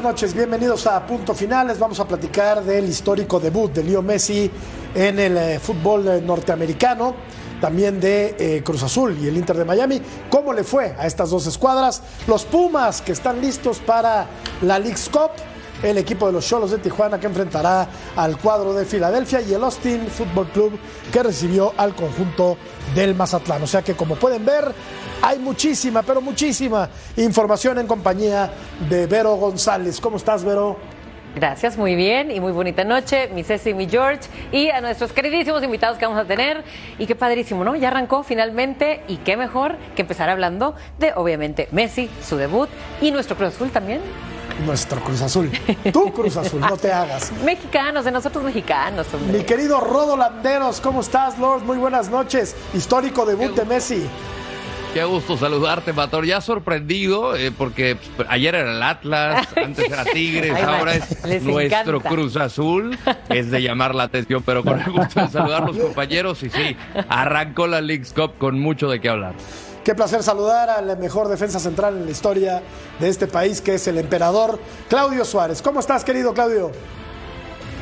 Buenas noches. Bienvenidos a Punto Finales. Vamos a platicar del histórico debut de Leo Messi en el eh, fútbol eh, norteamericano, también de eh, Cruz Azul y el Inter de Miami. ¿Cómo le fue a estas dos escuadras? Los Pumas que están listos para la League's Cup. El equipo de los Cholos de Tijuana que enfrentará al cuadro de Filadelfia y el Austin Football Club que recibió al conjunto del Mazatlán. O sea que como pueden ver, hay muchísima, pero muchísima información en compañía de Vero González. ¿Cómo estás, Vero? Gracias, muy bien y muy bonita noche, mi Ceci, mi George y a nuestros queridísimos invitados que vamos a tener. Y qué padrísimo, ¿no? Ya arrancó finalmente y qué mejor que empezar hablando de, obviamente, Messi, su debut y nuestro Cruz Azul también. Nuestro Cruz Azul. Tú, Cruz Azul, no te hagas. Mexicanos, de nosotros mexicanos, hombre. Mi querido Rodo Landeros, ¿cómo estás, Lord? Muy buenas noches. Histórico debut de Messi. Qué gusto saludarte, Mator. Ya sorprendido, eh, porque pues, ayer era el Atlas, antes era Tigres, Ay, ahora les es nuestro encanta. Cruz Azul. Es de llamar la atención, pero con el gusto de saludar a los compañeros. Y sí, arrancó la League's Cup con mucho de qué hablar. Qué placer saludar al mejor defensa central en la historia de este país, que es el emperador Claudio Suárez. ¿Cómo estás, querido Claudio?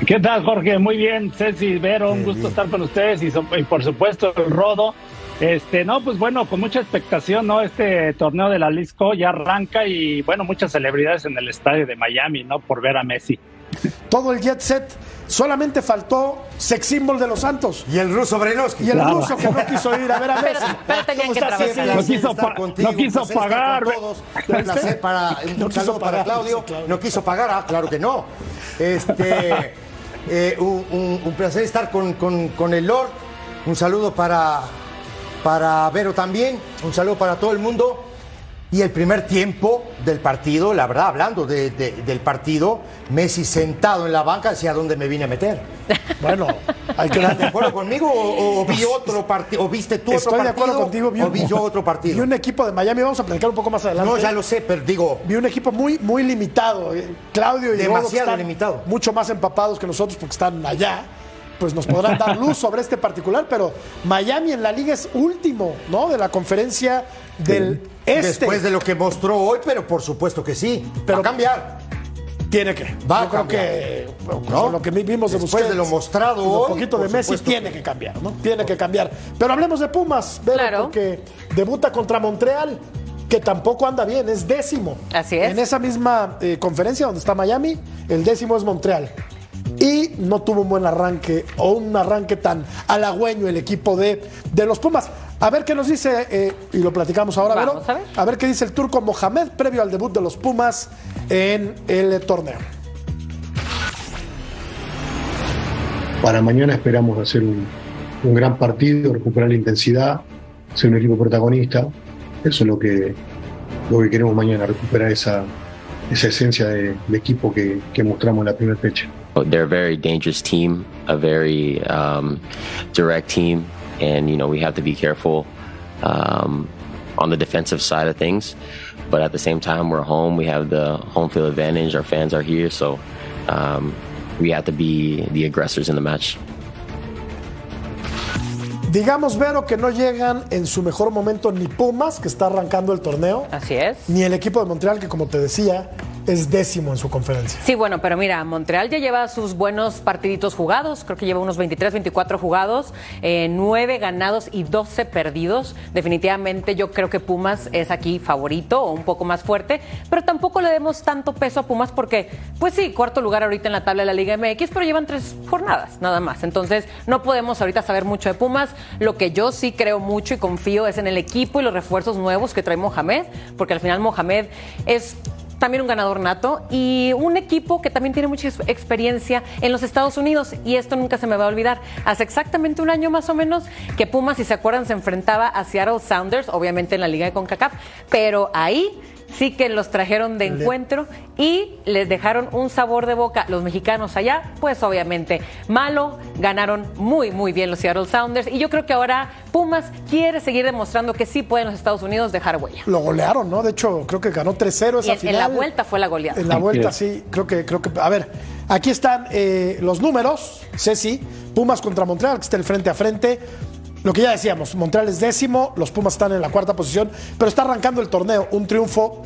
¿Qué tal, Jorge? Muy bien, Ceci, Vero, un gusto estar con ustedes y, so- y por supuesto el Rodo. Este, no, pues bueno, con mucha expectación, ¿no? Este torneo de la Lisco ya arranca y bueno, muchas celebridades en el estadio de Miami, ¿no? Por ver a Messi. Todo el jet set. Solamente faltó sex symbol de los Santos. Y el ruso Brenovsky. Y el Claro. ruso que no quiso ir a ver a Messi. pero tenían ¿Cómo que trabajar. No quiso pa- contigo, no quiso un placer estar pagar. todos. Un placer para, un No quiso saludo para pagar, Claudio. No quiso pagar, ah, claro que no. Este, eh, un, un- un placer estar con, con- con el Lord. Un saludo para, para Vero también. Un saludo para todo el mundo. Y el primer tiempo del partido, la verdad, hablando de- de- del partido, Messi sentado en la banca decía dónde me vine a meter. Bueno, hay que ¿Estás de acuerdo conmigo o, o vi otro partido? ¿O viste tú otro Estoy de partido? acuerdo contigo. ¿O vi yo otro Vi partido? un equipo de Miami, vamos a platicar un poco más adelante. No, ya lo sé, pero digo, Vi un equipo muy, muy limitado. Eh, Claudio y Demasiado están limitado. Mucho más empapados que nosotros porque están allá. Pues nos podrán dar luz sobre este particular, pero Miami en la liga es último, ¿no? De la conferencia del este. después de lo que mostró hoy, pero por supuesto que sí. Pero- va a cambiar. Tiene que. Va Yo a creo cambiar. que ¿No? lo que vimos de Después de lo mostrado hoy, poquito de Messi tiene que- cambiar, ¿no? Tiene que cambiar. Pero hablemos de Pumas, Claro. porque debuta contra Montreal, que tampoco anda bien, es décimo. Así es. En esa misma eh, conferencia donde está Miami, el décimo es Montreal. Y no tuvo un buen arranque o un arranque tan halagüeño el equipo de, de los Pumas. A ver qué nos dice, eh, y lo platicamos ahora, Vamos Vero. a ver. qué dice el turco Mohamed previo al debut de los Pumas en el torneo. Para mañana esperamos hacer un, un gran partido, recuperar la intensidad, ser un equipo protagonista. Eso es lo que, lo que queremos mañana, recuperar esa, esa esencia de, de equipo que, que mostramos en la primera fecha. They're a very dangerous team, a very um, direct team, and you know we have to be careful um, on the defensive side of things. But at the same time, we're home. We have the home field advantage. Our fans are here, so um, we have to be the aggressors in the match. Digamos, Vero, que no llegan en su mejor momento ni Pumas, que está arrancando el torneo, Así es. ni el equipo de Montreal, que como te decía, es décimo en su conferencia. Sí, bueno, pero mira, Montreal ya lleva sus buenos partiditos jugados, creo que lleva unos 23, 24 jugados, eh, 9 ganados y 12 perdidos. Definitivamente yo creo que Pumas es aquí favorito o un poco más fuerte, pero tampoco le demos tanto peso a Pumas porque, pues sí, cuarto lugar ahorita en la tabla de la Liga MX, pero llevan tres jornadas nada más. Entonces no podemos ahorita saber mucho de Pumas. Lo que yo sí creo mucho y confío es en el equipo y los refuerzos nuevos que trae Mohamed, porque al final Mohamed es también un ganador nato y un equipo que también tiene mucha ex- experiencia en los Estados Unidos y esto nunca se me va a olvidar. Hace exactamente un año más o menos que Pumas, si se acuerdan, se enfrentaba a Seattle Sounders, obviamente en la liga de CONCACAF, pero ahí sí que los trajeron de encuentro y les dejaron un sabor de boca. Los mexicanos allá, pues obviamente malo, ganaron muy, muy bien los Seattle Sounders y yo creo que ahora Pumas quiere seguir demostrando que sí pueden los Estados Unidos dejar huella. Lo golearon, ¿no? De hecho, creo que ganó 3-0 Y esa en, final. en la vuelta fue la goleada. En la vuelta, sí, creo que, creo que. A ver, aquí están eh, los números, Ceci, Pumas contra Montreal, que está el frente a frente. Lo que ya decíamos, Montreal es décimo, los Pumas están en la cuarta posición, pero está arrancando el torneo. Un triunfo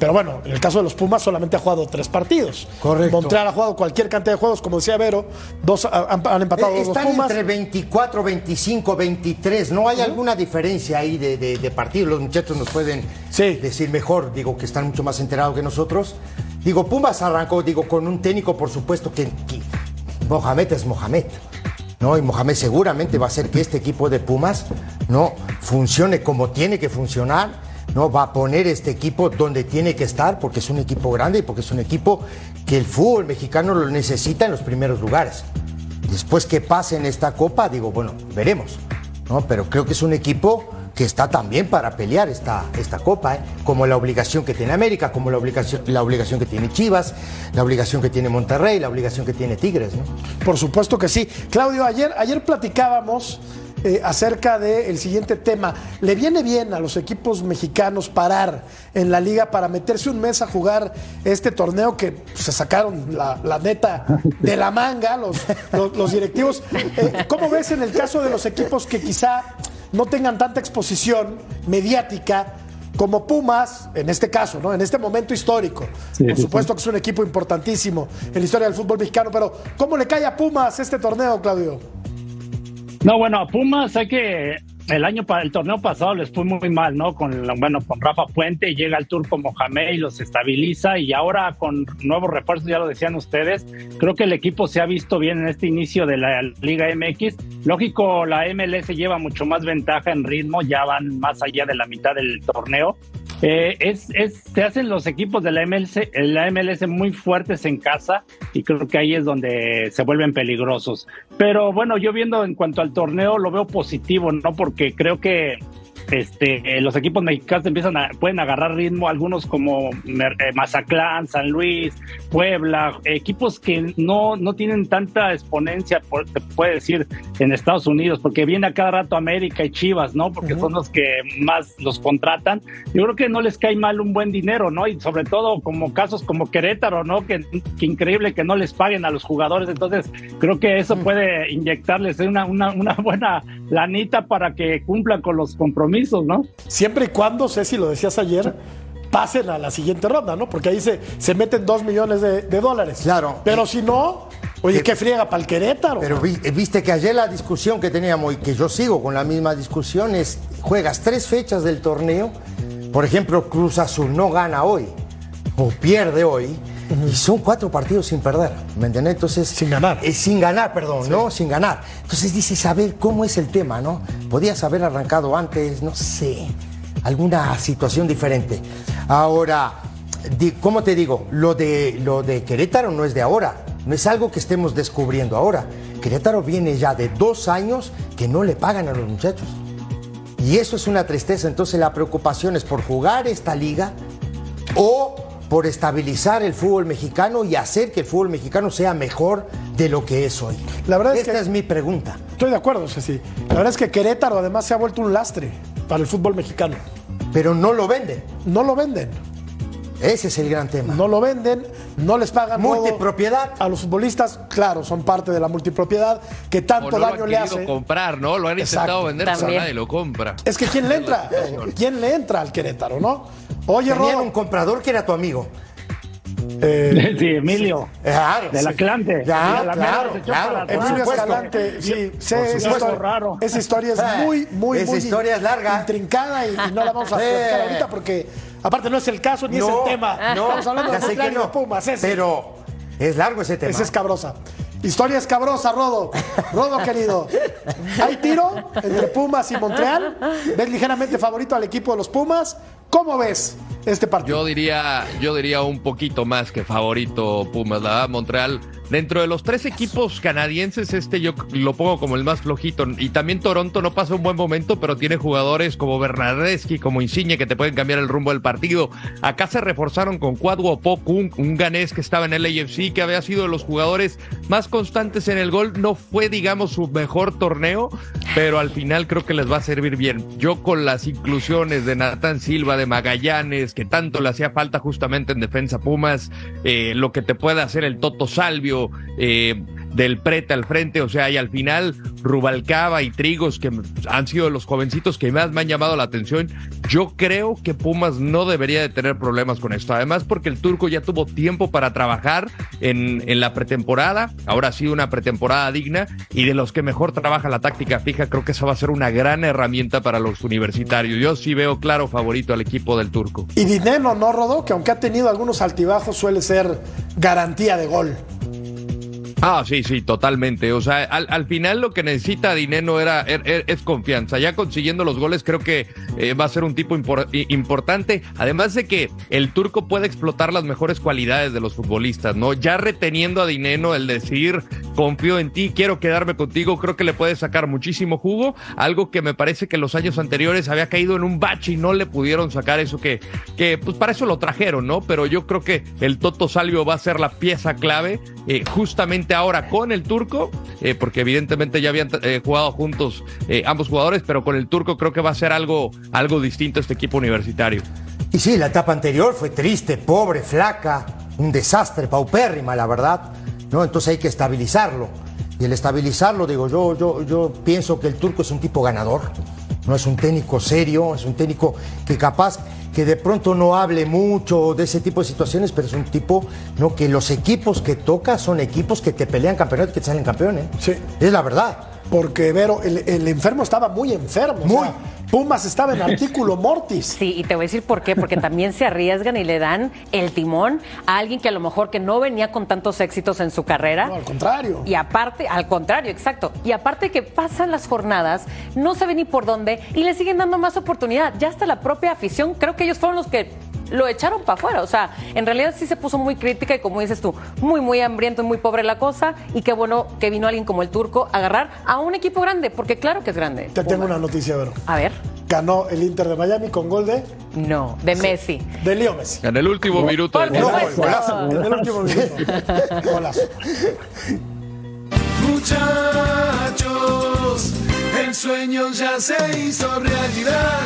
Pero bueno, en el caso de los Pumas solamente ha jugado tres partidos. Correcto. Montreal ha jugado cualquier cantidad de juegos, como decía Vero, dos han, han empatado Eh, dos los Están Pumas. entre 24, 25, 23. No hay alguna diferencia ahí de, de, de partidos. Los muchachos nos pueden Sí. decir mejor. Digo que están mucho más enterados que nosotros. Digo, Pumas arrancó, digo, con un técnico, por supuesto, que, que Mohamed es Mohamed. ¿No? Y Mohamed seguramente va a hacer que este equipo de Pumas no funcione como tiene que funcionar. ¿no? Va a poner este equipo donde tiene que estar porque es un equipo grande y porque es un equipo que el fútbol mexicano lo necesita en los primeros lugares. Después que pase en esta copa, digo, bueno, veremos. ¿no? Pero creo que es un equipo que está también para pelear esta, esta copa, ¿eh? como la obligación que tiene América, como la obligación, la obligación que tiene Chivas, la obligación que tiene Monterrey, la obligación que tiene Tigres. ¿no? Por supuesto que sí. Claudio, ayer, ayer platicábamos eh, acerca del siguiente tema. ¿Le viene bien a los equipos mexicanos parar en la liga para meterse un mes a jugar este torneo que pues, se sacaron la, la neta de la manga los, los, directivos? Eh, ¿Cómo ves en el caso de los equipos que quizá no tengan tanta exposición mediática? Como Pumas, en este caso, ¿no? En este momento histórico. Sí, Por sí, supuesto que es un equipo importantísimo en la historia del fútbol mexicano, pero ¿cómo le cae a Pumas este torneo, Claudio? No, bueno, a Pumas hay que el año el torneo pasado les fue muy mal, ¿no? Con bueno, con Rafa Puente llega el turco Mohamed y los estabiliza y ahora con nuevos refuerzos, ya lo decían ustedes, creo que el equipo se ha visto bien en este inicio de la Liga MX. Lógico, la MLS lleva mucho más ventaja en ritmo, ya van más allá de la mitad del torneo. Eh, es, es, se hacen los equipos de la MLS, la MLS muy fuertes en casa y creo que ahí es donde se vuelven peligrosos. Pero bueno, yo viendo en cuanto al torneo lo veo positivo, ¿no? Porque creo que este, eh, los equipos mexicanos empiezan a, pueden agarrar ritmo, algunos como Mer- eh, Mazatlán, San Luis, Puebla, equipos que no, no tienen tanta exponencia, por, te puede decir, en Estados Unidos, porque viene a cada rato América y Chivas, ¿no? Porque son los que más los contratan. Yo creo que no les cae mal un buen dinero, ¿no? Y sobre todo como casos como Querétaro, ¿no? Que, que increíble que no les paguen a los jugadores. Entonces, creo que eso puede inyectarles una, una, una buena lanita para que cumplan con los compromisos, ¿no? Siempre y cuando, Ceci, lo decías ayer, pasen a la siguiente ronda, ¿no? Porque ahí se, se meten dos millones de, de dólares. Claro. Pero si no, oye, qué friega para el Querétaro. Pero vi- viste que ayer la discusión que teníamos y que yo sigo con la misma discusión es, juegas tres fechas del torneo, por ejemplo, Cruz Azul no gana hoy o pierde hoy. Y son cuatro partidos sin perder, ¿me entiendes? Entonces, Sin ganar. eh, sin ganar, perdón, ¿no? Sin ganar. Entonces dices, a ver, ¿cómo es el tema, no? Podías haber arrancado antes, no sé, alguna situación diferente. Ahora, ¿cómo te digo? Lo de, lo de Querétaro no es de ahora, no es algo que estemos descubriendo ahora. Querétaro viene ya de dos años que no le pagan a los muchachos. Y eso es una tristeza. Entonces la preocupación es por jugar esta liga o por estabilizar el fútbol mexicano y hacer que el fútbol mexicano sea mejor de lo que es hoy. La verdad es Esta que- es mi pregunta. Estoy de acuerdo, Ceci. La verdad es que Querétaro además se ha vuelto un lastre para el fútbol mexicano. Pero no lo venden. No lo venden. Ese es el gran tema. No lo venden, no les pagan todo Multipropiedad. A los futbolistas, claro, son parte de la multipropiedad que O tanto no lo daño han le hace. comprar, ¿no? Lo han Exacto. intentado vender, pero nadie lo compra. Es que ¿quién le entra? ¿Quién le entra al Querétaro, no? Oye, Tenían un comprador que era tu amigo. eh, Sí, Emilio. Claro. Del Atlante. Ya, Y a la claro, mera se echó claro. atrás. Emilio. Escalante, sí, historia, Raro. esa historia es muy, muy, esa muy historia es larga. intrincada y, y no la vamos a platicar ahorita porque aparte no es el caso ni es No, el tema. no, Estamos hablando de sé que no, Pumas, ese. Pero es largo ese tema. Esa es cabrosa. Historia escabrosa, Rodo. Rodo, querido. ¿Hay tiro entre Pumas y Montreal? ¿Ves ligeramente favorito al equipo de los Pumas? ¿Cómo ves este partido? Yo diría, yo diría un poquito más que favorito Pumas, la Montreal. Dentro de los tres equipos canadienses, este yo lo pongo como el más flojito. Y también Toronto no pasa un buen momento, pero tiene jugadores como Bernardeschi, como Insigne, que te pueden cambiar el rumbo del partido. Acá se reforzaron con Cuadro un, un ganés que estaba en el AFC, que había sido de los jugadores más constantes en el gol. No fue, digamos, su mejor torneo, pero al final creo que les va a servir bien. Yo con las inclusiones de Natán Silva, de Magallanes, que tanto le hacía falta justamente en defensa Pumas, eh, lo que te puede hacer el Toto Salvio, eh, del prete al frente, o sea, y al final Rubalcaba y Trigos, que han sido los jovencitos que más me han llamado la atención, yo creo que Pumas no debería de tener problemas con esto. Además, porque el turco ya tuvo tiempo para trabajar en, en la pretemporada, ahora ha sido una pretemporada digna, y de los que mejor trabaja la táctica fija, creo que esa va a ser una gran herramienta para los universitarios. Yo sí veo claro favorito al equipo del turco. Y Dineno, ¿no, Rodó? Que aunque ha tenido algunos altibajos, suele ser garantía de gol. Ah, sí, sí, totalmente. O sea, al, al final lo que necesita Dineno era, er, er, es confianza. Ya consiguiendo los goles, creo que eh, va a ser un tipo impor, importante. Además de que el turco puede explotar las mejores cualidades de los futbolistas, ¿no? Ya reteniendo a Dineno el decir, confío en ti, quiero quedarme contigo, creo que le puede sacar muchísimo jugo. Algo que me parece que los años anteriores había caído en un bache y no le pudieron sacar eso que, que pues para eso lo trajeron, ¿no? Pero yo creo que el Toto Salvio va a ser la pieza clave, eh, justamente ahora con el turco, eh, porque evidentemente ya habían eh, jugado juntos eh, ambos jugadores, pero con el turco creo que va a ser algo, algo distinto este equipo universitario. Y sí, la etapa anterior fue triste, pobre, flaca, un desastre, paupérrima, la verdad. ¿no? Entonces hay que estabilizarlo. Y el estabilizarlo, digo, yo, yo, yo pienso que el turco es un tipo ganador, no es un técnico serio, es un técnico que capaz que de pronto no hable mucho de ese tipo de situaciones, pero es un tipo no que los equipos que toca son equipos que te pelean campeonato y que te salen campeones. Sí. Es la verdad. Porque, Vero, el, el enfermo estaba muy enfermo. o Muy. sea, Pumas estaba en artículo mortis. Sí, y te voy a decir por qué, porque también se arriesgan y le dan el timón a alguien que a lo mejor que no venía con tantos éxitos en su carrera. No, al contrario. Y aparte, al contrario, exacto. Y aparte que pasan las jornadas, no sabe ni por dónde y le siguen dando más oportunidad. Ya hasta la propia afición, creo que ellos fueron los que lo echaron para afuera. O sea, en realidad sí se puso muy crítica y como dices tú, muy, muy hambriento y muy pobre la cosa. Y qué bueno que vino alguien como el turco a agarrar a un equipo grande, porque claro que es grande. Te tengo una noticia, Vero. A ver. Ganó el Inter de Miami con gol de, No, de Messi. de Leo Messi. En el último minuto Por supuesto. juego. En el último minuto. Golazo. Muchachos, el sueño ya se hizo realidad.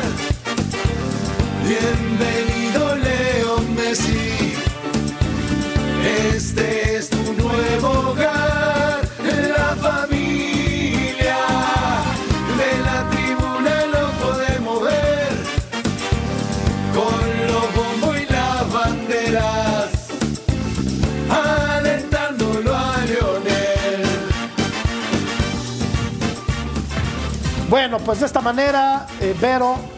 Bienvenido Leo Messi. Este es tu nuevo hogar, la familia. De la tribuna lo podemos ver. Con los bombos y las banderas. Alentándolo a Lionel. Bueno, pues de esta manera, eh, Vero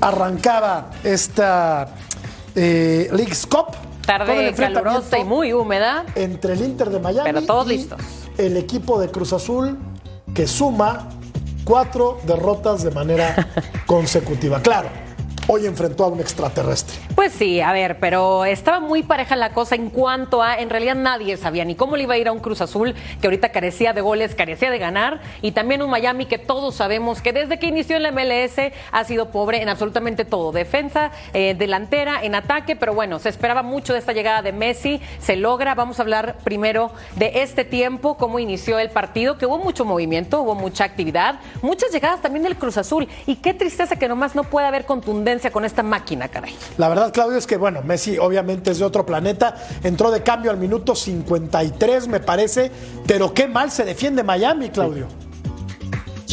arrancaba esta eh, League's Cup. Tarde calurosa y muy húmeda. Entre el Inter de Miami Pero todos y listos. el equipo de Cruz Azul que suma cuatro derrotas de manera consecutiva. Claro, hoy enfrentó a un extraterrestre. Pues sí, a ver, pero estaba muy pareja la cosa en cuanto a, en realidad nadie sabía ni cómo le iba a ir a un Cruz Azul que ahorita carecía de goles, carecía de ganar, y también un Miami que todos sabemos que desde que inició en la MLS ha sido pobre en absolutamente todo, defensa, eh, delantera, en ataque, pero bueno, se esperaba mucho de esta llegada de Messi, se logra, vamos a hablar primero de este tiempo, cómo inició el partido, que hubo mucho movimiento, hubo mucha actividad, muchas llegadas también del Cruz Azul, y qué tristeza que nomás no pueda haber contundencia con esta máquina, caray. La verdad, Claudio, es que, bueno, Messi obviamente es de otro planeta. Entró de cambio al minuto 53, me parece. Pero qué mal se defiende Miami, Claudio.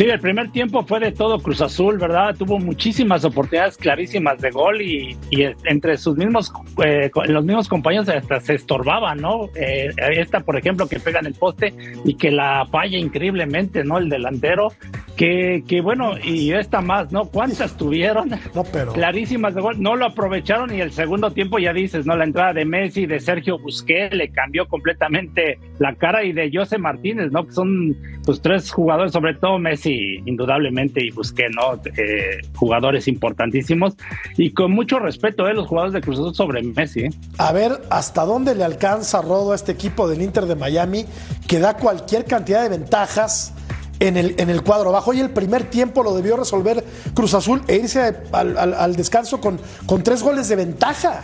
El primer tiempo fue de todo Cruz Azul, ¿verdad? Tuvo muchísimas oportunidades clarísimas de gol y, y entre sus mismos, eh, los mismos compañeros hasta se estorbaban, ¿no? Eh, esta, por ejemplo, que pega en el poste y que la falla increíblemente, ¿no? El delantero, que, que bueno, y esta más, ¿no? ¿Cuántas tuvieron? No, pero. Clarísimas de gol, no lo aprovecharon y el segundo tiempo ya dices, ¿no? La entrada de Messi, de Sergio Busquets, le cambió completamente la cara y de José Martínez, ¿no? Que son pues tres jugadores, sobre todo Messi, indudablemente, y Busquets, ¿no? Eh, jugadores importantísimos y con mucho respeto, ¿eh? Los jugadores de Cruz Azul sobre Messi, ¿eh? A ver hasta dónde le alcanza Rodo a este equipo del Inter de Miami, que da cualquier cantidad de ventajas en el, en el cuadro bajo. Y el primer tiempo lo debió resolver Cruz Azul e irse al, al- al descanso con, con tres goles de ventaja.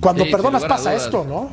Cuando Sí, perdonas pasa dudas. esto, ¿no?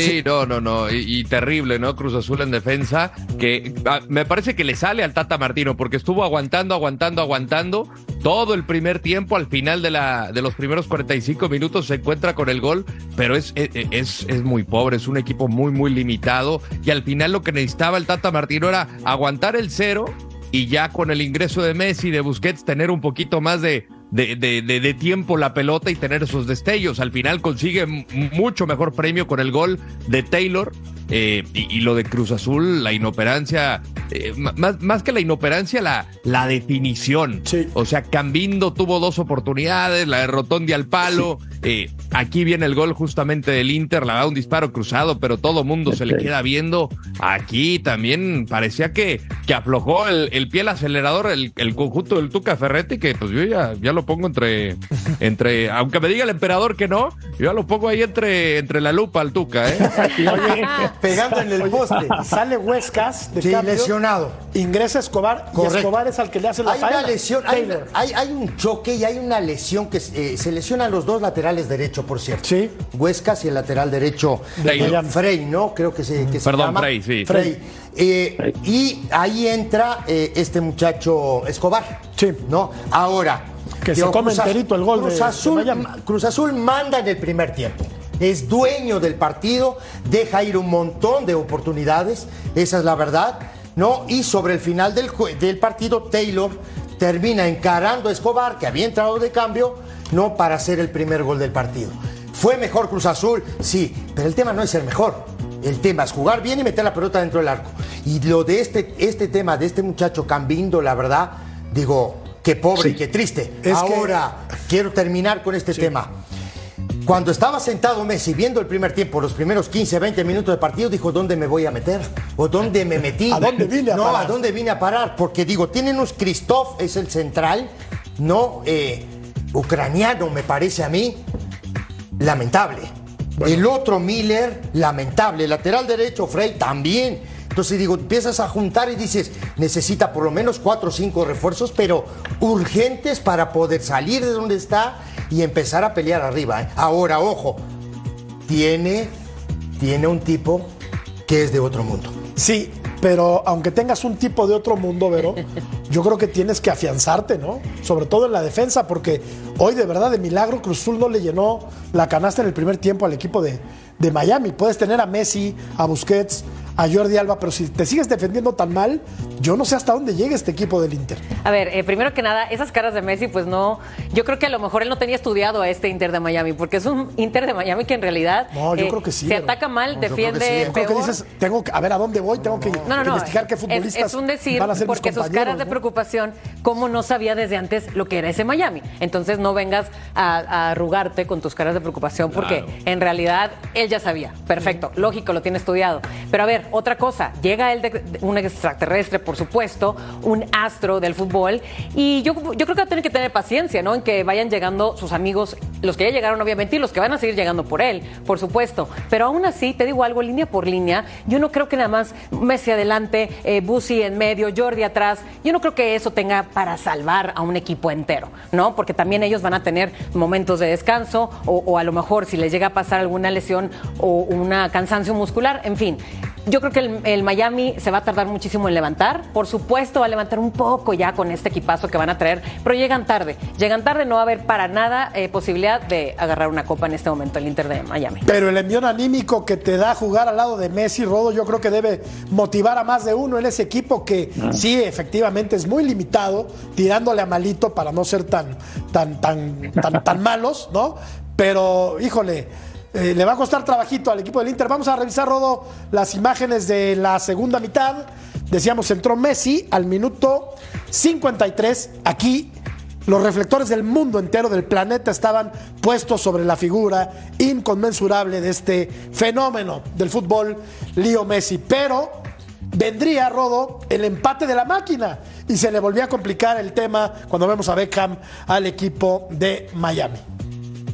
Sí, no, no, no. Y, terrible, ¿no? Cruz Azul en defensa. Que ah, me parece que le sale al Tata Martino porque estuvo aguantando, aguantando, aguantando. Todo el primer tiempo, al final de, la, de los primeros 45 minutos, se encuentra con el gol, pero es, es, es, es muy pobre, es un equipo muy, muy limitado. Y al final lo que necesitaba el Tata Martino era aguantar el cero y ya con el ingreso de Messi, de Busquets, tener un poquito más de, de, de, de, de tiempo la pelota y tener esos destellos. Al final consigue mucho mejor premio con el gol de Taylor. Eh, y, y lo de Cruz Azul, la inoperancia, eh, más, más que la inoperancia, la, la definición. Sí. O sea, Cambindo tuvo dos oportunidades, la de Rotondi al palo. eh, aquí viene el gol justamente del Inter, la da un disparo cruzado, pero todo mundo se le queda viendo. Aquí también parecía que, que aflojó el, el pie al acelerador el, el conjunto del Tuca Ferretti, que pues yo ya, ya lo pongo entre, entre, aunque me diga el emperador que no, yo ya lo pongo ahí entre, entre la lupa al Tuca, ¿eh? Oye, Pegando en el poste. sale Huescas de Sí, cambio, lesionado. Ingresa Escobar Correcto. y Escobar es al que le hace la Hay una lesión, hay, hay- hay un choque y hay una lesión que eh, se lesionan los dos laterales derecho, por cierto. Sí. Huescas y el lateral derecho Taylor. eh, Frey, ¿no? Creo que se, que se Perdón, llama. Frey, sí. Frey. Eh, y ahí entra eh, este muchacho Escobar. Sí. ¿No? Ahora. Que se come enterito el gol de- Cruz de Azul. Cruz Azul manda en el primer tiempo. Es dueño del partido, deja ir un montón de oportunidades, esa es la verdad, ¿no? Y sobre el final del, del partido, Taylor termina encarando a Escobar, que había entrado de cambio, ¿no? Para hacer el primer gol del partido. ¿Fue mejor Cruz Azul? Sí, pero el tema no es ser mejor. El tema es jugar bien y meter la pelota dentro del arco. Y lo de este, este tema, de este muchacho Cambindo, la verdad, digo, qué pobre y qué triste. Es que- Ahora, quiero terminar con este tema. Cuando estaba sentado Messi viendo el primer tiempo, los primeros 15, 20 minutos de partido, dijo, ¿dónde me voy a meter? ¿O dónde me metí? ¿A dónde vine a no, parar? ¿a dónde vine a parar? Porque digo, tienen unos Christoph, es el central, no eh, ucraniano, me parece a mí, lamentable. El otro Miller, lamentable. Lateral derecho, Frey, también. Entonces digo, empiezas a juntar y dices, necesita por lo menos cuatro o cinco refuerzos, pero urgentes para poder salir de donde está y empezar a pelear arriba. ¿eh? Ahora, ojo, tiene, tiene un tipo que es de otro mundo. Sí, pero aunque tengas un tipo de otro mundo, Vero, yo creo que tienes que afianzarte, ¿no? Sobre todo en la defensa, porque hoy de verdad de milagro Cruz Azul no le llenó la canasta en el primer tiempo al equipo de, de Miami. Puedes tener a Messi, a Busquets, a Jordi Alba, pero si te sigues defendiendo tan mal, yo no sé hasta dónde llegue este equipo del Inter. A ver, eh, primero que nada, esas caras de Messi, pues no. Yo creo que a lo mejor él no tenía estudiado a este Inter de Miami, porque es un Inter de Miami que en realidad No, yo eh, creo que sí, se ataca mal, No, yo creo que defiende creo que dices, tengo que, a ver a dónde voy, tengo que No, no, no. investigar qué es- futbolistas es, un decir, van a ser mis porque sus caras de preocupación, cómo no sabía desde antes lo que era ese Miami. Entonces no vengas a, a arrugarte con tus caras de preocupación, porque en realidad él ya sabía. Perfecto, lógico, lo tiene estudiado. Pero a ver, otra cosa, llega él de, un extraterrestre, por supuesto, un astro del fútbol, y yo, yo creo que tener que tener paciencia, ¿no? En que vayan llegando sus amigos, los que ya llegaron obviamente, y los que van a seguir llegando por él, por supuesto. Pero aún así, te digo algo, línea por línea, yo no creo que nada más Messi adelante, eh, Busi en medio, Jordi atrás, yo no creo que eso tenga para salvar a un equipo entero, ¿no? Porque también ellos van a tener momentos de descanso o a lo mejor si les llega a pasar alguna lesión o una cansancio muscular, en fin. Yo creo que el, el Miami se va a tardar muchísimo en levantar. Por supuesto, va a levantar un poco ya con este equipazo que van a traer, pero llegan tarde. Llegan tarde, no va a haber para nada eh, posibilidad de agarrar una copa en este momento el Inter de Miami. Pero el envión anímico que te da jugar al lado de Messi, Rodo, yo creo que debe motivar a más de uno en ese equipo que sí, efectivamente es muy limitado, tirándole a malito para no ser tan, tan, tan, tan, tan malos, ¿no? Pero, híjole, eh, le va a costar trabajito al equipo del Inter. Vamos a revisar, Rodo, las imágenes de la segunda mitad. Decíamos, entró Messi al minuto 53. Aquí los reflectores del mundo entero, del planeta, estaban puestos sobre la figura inconmensurable de este fenómeno del fútbol, Leo Messi. Pero vendría, Rodo, el empate de la máquina y se le volvía a complicar el tema cuando vemos a Beckham al equipo de Miami.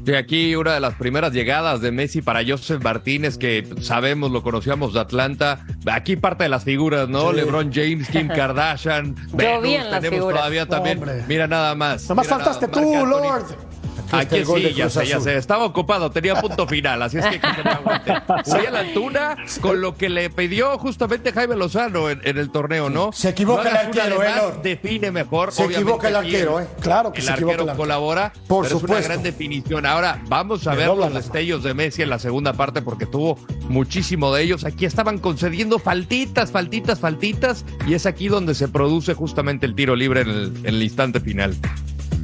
Sí, aquí una de las primeras llegadas de Messi para Joseph Martínez, que sabemos, lo conocíamos de Atlanta. Aquí parte de las figuras, ¿no? Sí. LeBron James, Kim Kardashian, vi en las tenemos figuras. todavía también. Hombre. Mira nada más. Nomás faltaste tú, Lord. Aquí el gol de sí, ya sé, ya sé. Estaba ocupado, tenía punto final, así es que aquí tenía aguante. Uriel Antuna, con lo que le pidió justamente Jaime Lozano en, en el torneo, ¿no? Se equivoca No el arquero, una de eh, más, Lord. define mejor. Se equivoca el arquero, ¿eh? Claro que el se equivoca arquero el arquero. colabora, Por pero es supuesto. una gran definición. Ahora vamos a Me ver los destellos de Messi en la segunda parte porque tuvo muchísimo de ellos. Aquí estaban concediendo faltitas, faltitas, faltitas y es aquí donde se produce justamente el tiro libre en el, en el instante final.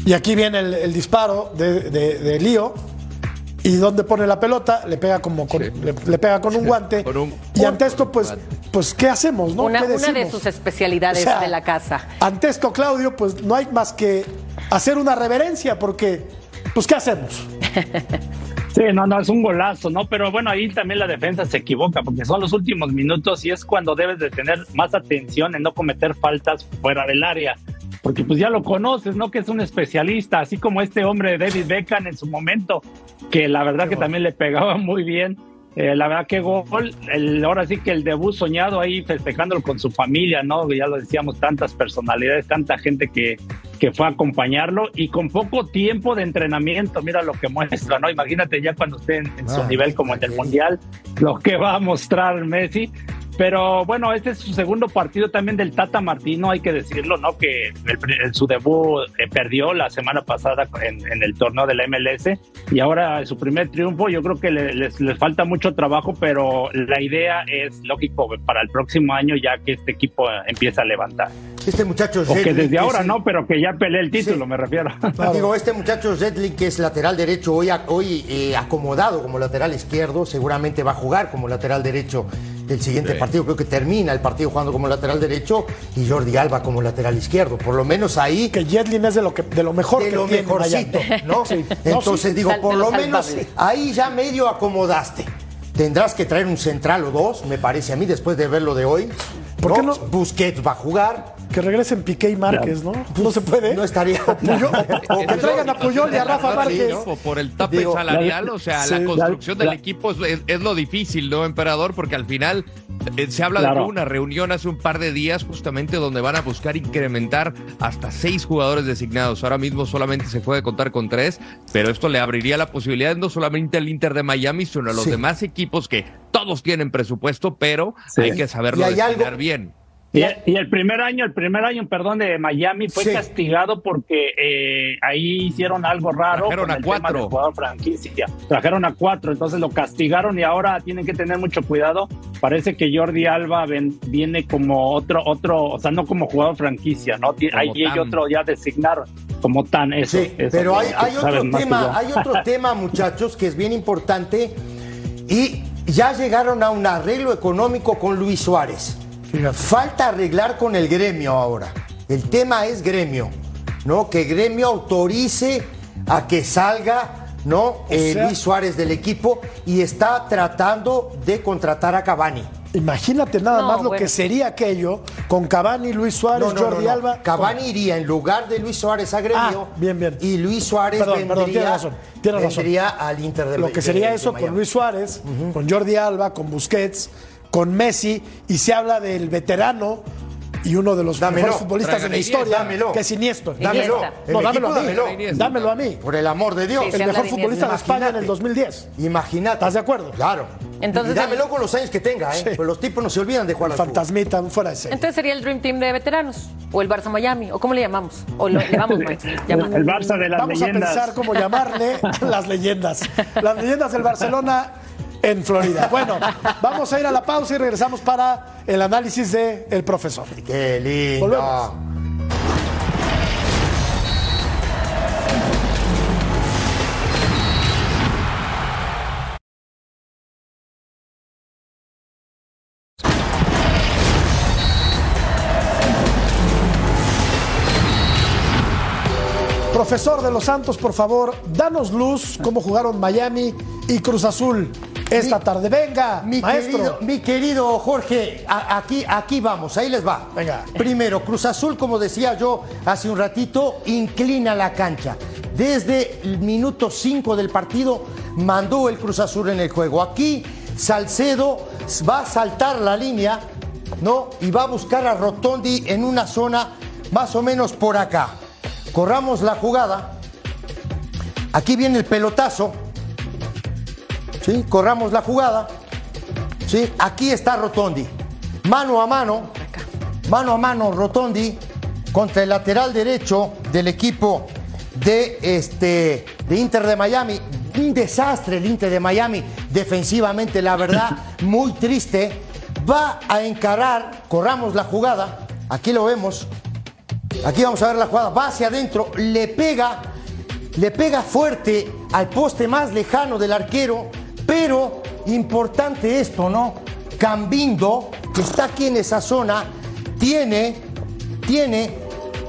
Y aquí viene el, el disparo de, de- de Lío. Y donde pone la pelota, le pega como con, Sí. le, le pega con un guante. Con un- y ante esto, pues, pues, ¿qué hacemos? No? Una, ¿Qué una de sus especialidades O sea, de la casa. Ante esto, Claudio, pues no hay más que hacer una reverencia, porque, pues, ¿qué hacemos? Sí, no, no, es un golazo, ¿no? Pero bueno, ahí también la defensa se equivoca porque son los últimos minutos y es cuando debes de tener más atención en no cometer faltas fuera del área. Porque pues ya lo conoces, ¿no? Que es un especialista, así como este hombre David Beckham en su momento, que la verdad que también le pegaba muy bien. Eh, la verdad que gol, el, ahora sí que el debut soñado ahí festejándolo con su familia, ¿no? Ya lo decíamos, tantas personalidades, tanta gente que, que fue a acompañarlo y con poco tiempo de entrenamiento, mira lo que muestra, ¿no? Imagínate ya cuando esté en, en su Ah, nivel como en el Mundial, lo que va a mostrar Messi. Pero bueno, este es su segundo partido también del Tata Martino, hay que decirlo, ¿no? Que el su debut eh, perdió la semana pasada en, en el torneo de la MLS y ahora su primer triunfo, yo creo que le- les, les falta mucho trabajo, pero la idea es, lógico, para el próximo año ya que este equipo empieza a levantar. Este muchacho O que Zedlin, desde es ahora, el- ¿no? Pero que ya peleé el título, Sí. me refiero. Digo, este muchacho Zedlin, que es lateral derecho, hoy, hoy eh, acomodado como lateral izquierdo, seguramente va a jugar como lateral derecho el siguiente Sí. partido. Creo que termina el partido jugando como lateral derecho y Jordi Alba como lateral izquierdo. Por lo menos ahí, Que Jetlin es de lo, que, de lo mejor de que lo tiene mejorcito. ¿no? Sí. Entonces digo, Sal- por lo menos ahí ya medio acomodaste. Tendrás que traer un central o dos, me parece a mí, después de ver lo de hoy. ¿Por qué no? Busquets va a jugar. Que regresen Piqué y Márquez, ¿no? No se puede. No estaría. O, Puyol- o- o que traigan a Puyol y a Rafa Sí, Márquez. por el Digo, salarial, la- o sea, sí, la la- construcción del la- equipo es, es- es lo difícil, ¿no, emperador? Porque al final eh, se habla de una reunión hace un par de días justamente donde van a buscar incrementar hasta seis jugadores designados. Ahora mismo solamente se puede contar con tres, pero esto le abriría la posibilidad no solamente al Inter de Miami, sino a los Sí. demás equipos que todos tienen presupuesto, pero Sí. hay que saberlo Y hay destinar algo- bien. Y, y el primer año, el primer año, perdón, de Miami fue Sí. castigado porque eh, ahí hicieron algo raro Trajeron con a el tema cuatro. del jugador franquicia. Trajeron a cuatro, entonces lo castigaron y ahora tienen que tener mucho cuidado. Parece que Jordi Alba ven- viene como otro, otro, o sea, no como jugador franquicia, ¿no? Como Ahí hay otro ya designaron como tan eso. Sí, eso pero hay, otro tema, hay otro tema, muchachos, que es bien importante y ya llegaron a un arreglo económico con Luis Suárez. Falta arreglar con el gremio ahora. El tema es gremio, ¿no? Que gremio autorice a que salga, ¿no? Eh, sea- Luis Suárez del equipo y está tratando de contratar a Cavani. Imagínate nada No, más lo bueno. que sería aquello con Cavani, Luis Suárez, No, no, no, Jordi no. Alba. Cavani iría en lugar de Luis Suárez a gremio. Ah, bien, bien. Y Luis Suárez Perdón, vendría, perdón, tiene razón, tiene razón. vendría al Inter de Lo que sería de eso con. Luis Suárez, con Jordi Alba, con Busquets, con Messi, y se habla del veterano y uno de los Dámelo. mejores futbolistas de la historia, Dámelo. que es Iniesta. Dámelo. No, dámelo a mí. dámelo. Dámelo a mí. Por el amor de Dios. Sí, El mejor de futbolista de. España en el Imagínate. 2010. Imagínate. ¿Estás de acuerdo? Claro. Entonces, y dámelo con los años que tenga, ¿eh? Sí. Pues los tipos no se olvidan de jugar al. Fantasmita, fuera de serie. Entonces sería el Dream Team de veteranos. O el Barça Miami. ¿O cómo le llamamos? O lo, le vamos. El Barça de las Vamos leyendas. a pensar cómo llamarle las leyendas. Las leyendas del Barcelona en Florida. Bueno, vamos a ir a la pausa y regresamos para el análisis del el profesor. Qué lindo. Volvemos. Profesor de los Santos, por favor, danos luz cómo jugaron Miami y Cruz Azul esta Mi- tarde. Venga, Mi maestro. querido, mi querido Jorge, a- aquí, aquí vamos, ahí les va. Venga. Primero, Cruz Azul, como decía yo hace un ratito, inclina la cancha. Desde el minuto 5 del partido mandó el Cruz Azul en el juego. Aquí Salcedo va a saltar la línea, ¿no? Y va a buscar a Rotondi en una zona más o menos por acá. Corramos la jugada. Aquí viene el pelotazo. ¿Sí? Corramos la jugada. ¿Sí? Aquí está Rotondi. Mano a mano. Mano a mano Rotondi contra el lateral derecho del equipo de, este, de Inter de Miami. Un desastre el Inter de Miami defensivamente, la verdad, muy triste. Va a encarar, corramos la jugada. Aquí lo vemos. Aquí vamos a ver la jugada. Va hacia adentro, le pega, le pega fuerte al poste más lejano del arquero, pero importante esto, ¿no? Cambindo, que está aquí en esa zona, tiene, tiene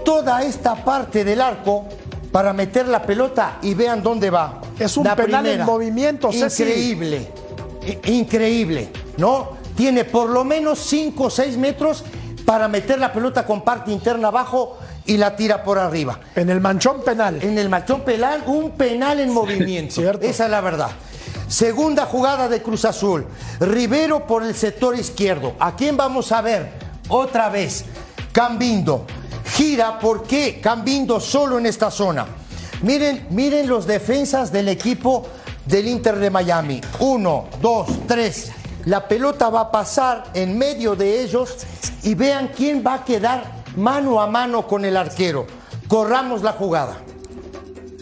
toda esta parte del arco para meter la pelota y vean dónde va. Es un La penal en movimiento. Increíble, increíble, ¿no? Tiene por lo menos 5 o 6 metros para meter la pelota con parte interna abajo y la tira por arriba. En el manchón penal. En el machón penal, un penal en movimiento. Cierto. Esa es la verdad. Segunda jugada de Cruz Azul. Rivero por el sector izquierdo. ¿A quién vamos a ver? Otra vez. Cambindo. Gira, ¿por qué? Cambindo solo en esta zona. Miren, miren los defensas del equipo del Inter de Miami. Uno, dos, tres. La pelota va a pasar en medio de ellos y vean quién va a quedar mano a mano con el arquero. Corramos la jugada.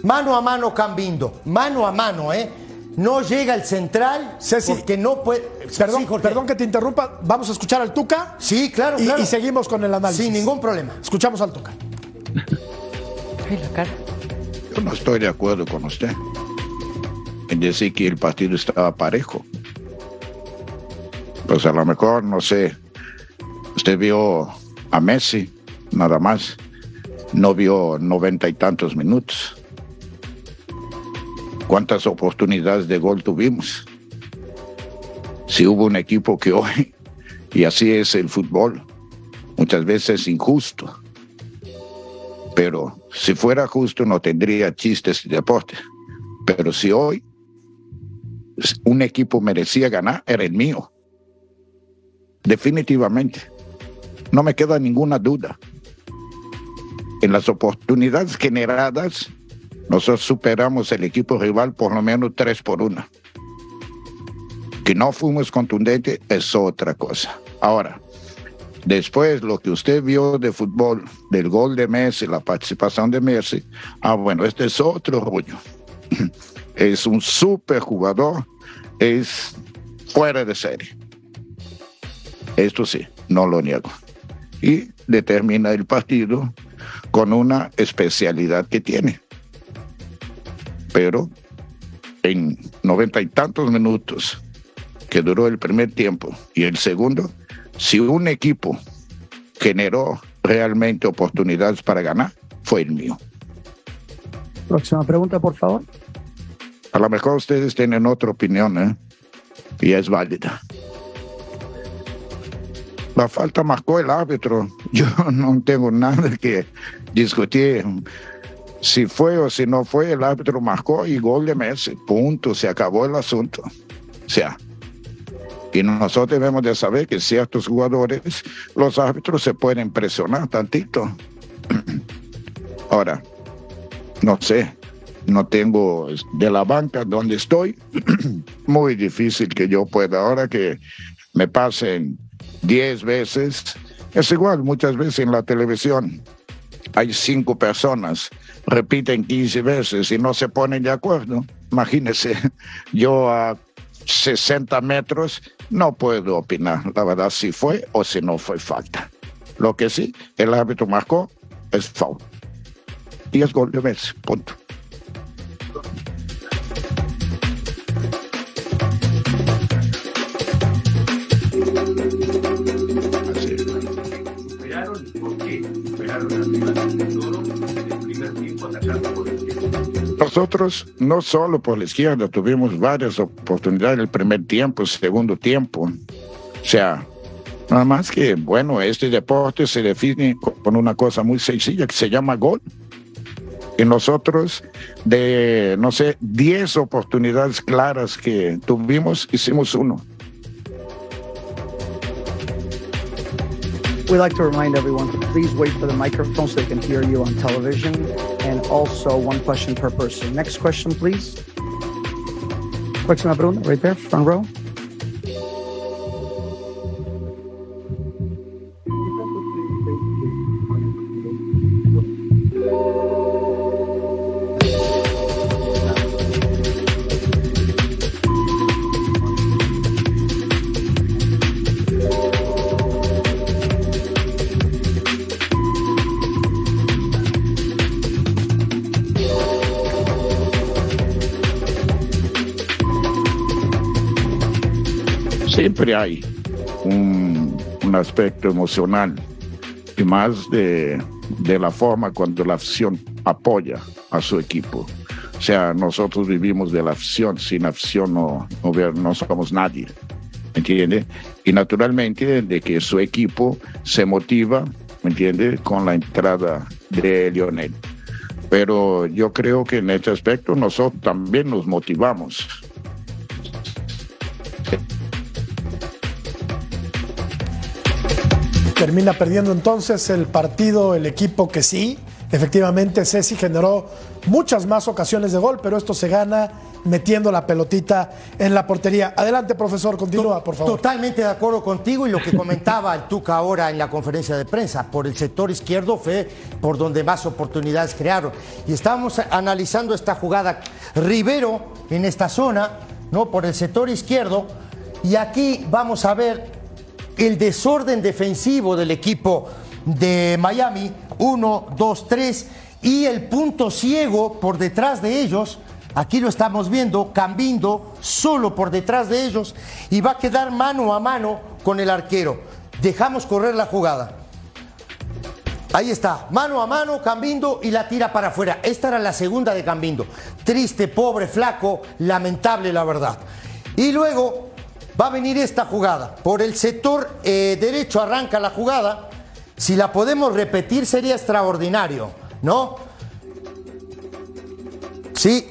Mano a mano Cambindo, mano a mano, ¿eh? No llega el central Ceci, porque no puede. Perdón, Sí, Jorge. perdón que te interrumpa. Vamos a escuchar al Tuca. Sí, claro, Y, claro. y seguimos con el análisis. Sin ningún problema. Escuchamos al Tuca. Ay, la cara. Yo no estoy de acuerdo con usted en decir que el partido estaba parejo. Pues a lo mejor, no sé, usted vio a Messi, nada más, no vio noventa y tantos minutos. ¿Cuántas oportunidades de gol tuvimos? Si hubo un equipo que hoy, y así es el fútbol, muchas veces injusto pero si fuera justo no tendría chistes de deporte. Pero si hoy un equipo merecía ganar, era el mío. Definitivamente. No me queda ninguna duda. En las oportunidades generadas, nosotros superamos el equipo rival por lo menos tres por una. Que no fuimos contundentes es otra cosa. Ahora, Después, lo que usted vio de fútbol, del gol de Messi, la participación de Messi, ah, bueno, este es otro rollo. Es un super jugador, es fuera de serie. Esto sí, no lo niego. Y determina el partido con una especialidad que tiene. Pero en noventa y tantos minutos que duró el primer tiempo y el segundo, si un equipo generó realmente oportunidades para ganar, fue el mío. Próxima pregunta, por favor. A lo mejor ustedes tienen otra opinión, ¿eh? Y es válida. La falta marcó el árbitro. Yo no tengo nada que discutir. Si fue o si no fue, el árbitro marcó y gol de Messi. Punto. Se acabó el asunto. O sea, y nosotros debemos de saber que ciertos jugadores, los árbitros se pueden presionar tantito. Ahora, no sé, no tengo de la banca donde estoy, muy difícil que yo pueda. Ahora que me pasen 10 veces, es igual, muchas veces en la televisión hay cinco personas, repiten 15 veces y no se ponen de acuerdo. Imagínense, yo a 60 metros no puedo opinar, la verdad, si fue o si no fue falta. Lo que sí, el árbitro marcó es foul. Y es gol de Messi, punto. Nosotros no solo por la izquierda tuvimos varias oportunidades el primer tiempo, segundo tiempo. O sea, nada más que, bueno, este deporte se define con una cosa muy sencilla que se llama gol. Y nosotros, de, no sé, 10 oportunidades claras que tuvimos, hicimos uno. We'd like to remind everyone to please wait for the microphone so they can hear you on television. and also one question per person. Next question, please. Pregunta, right there, front row. Siempre hay un, un aspecto emocional y más de, de la forma cuando la afición apoya a su equipo. O sea, nosotros vivimos de la afición, sin afición no, no, no somos nadie, ¿me entiende? Y naturalmente de que su equipo se motiva, ¿me entiende? Con la entrada de Lionel. Pero yo creo que en este aspecto nosotros también nos motivamos. Termina perdiendo entonces el partido, el equipo que sí. Efectivamente, Ceci generó muchas más ocasiones de gol, pero esto se gana metiendo la pelotita en la portería. Adelante, profesor, continúa, por favor. Totalmente de acuerdo contigo y lo que comentaba el Tuca ahora en la conferencia de prensa. Por el sector izquierdo fue por donde más oportunidades crearon. Y estábamos analizando esta jugada. Rivero en esta zona, ¿no? Por el sector izquierdo. Y aquí vamos a ver el desorden defensivo del equipo de Miami. Uno, dos, tres. Y el punto ciego por detrás de ellos. Aquí lo estamos viendo, Cambindo solo por detrás de ellos y va a quedar mano a mano con el arquero. Dejamos correr la jugada. Ahí está, mano a mano, Cambindo y la tira para afuera. Esta era la segunda de Cambindo. Triste, pobre, flaco, lamentable la verdad. Y luego va a venir esta jugada. Por el sector eh, derecho arranca la jugada. Si la podemos repetir sería extraordinario, ¿no? Sí,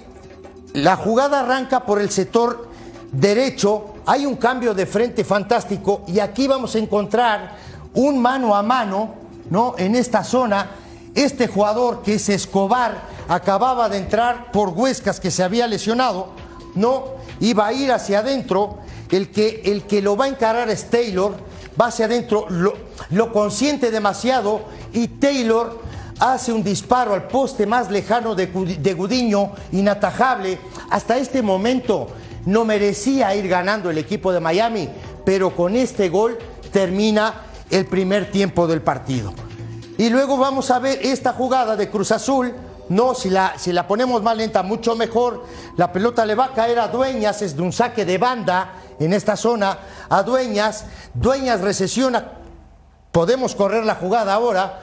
la jugada arranca por el sector derecho, hay un cambio de frente fantástico y aquí vamos a encontrar un mano a mano, ¿no? En esta zona, este jugador que es Escobar acababa de entrar por Huescas que se había lesionado, ¿no? Iba a ir hacia adentro, el que, el que lo va a encarar es Taylor, va hacia adentro, lo, lo consiente demasiado y Taylor hace un disparo al poste más lejano de, de Gudiño, inatajable. Hasta este momento no merecía ir ganando el equipo de Miami, pero con este gol termina el primer tiempo del partido. Y luego vamos a ver esta jugada de Cruz Azul. No, si la, si la ponemos más lenta, mucho mejor. La pelota le va a caer a Dueñas, es de un saque de banda en esta zona. A Dueñas, Dueñas recesiona podemos correr la jugada ahora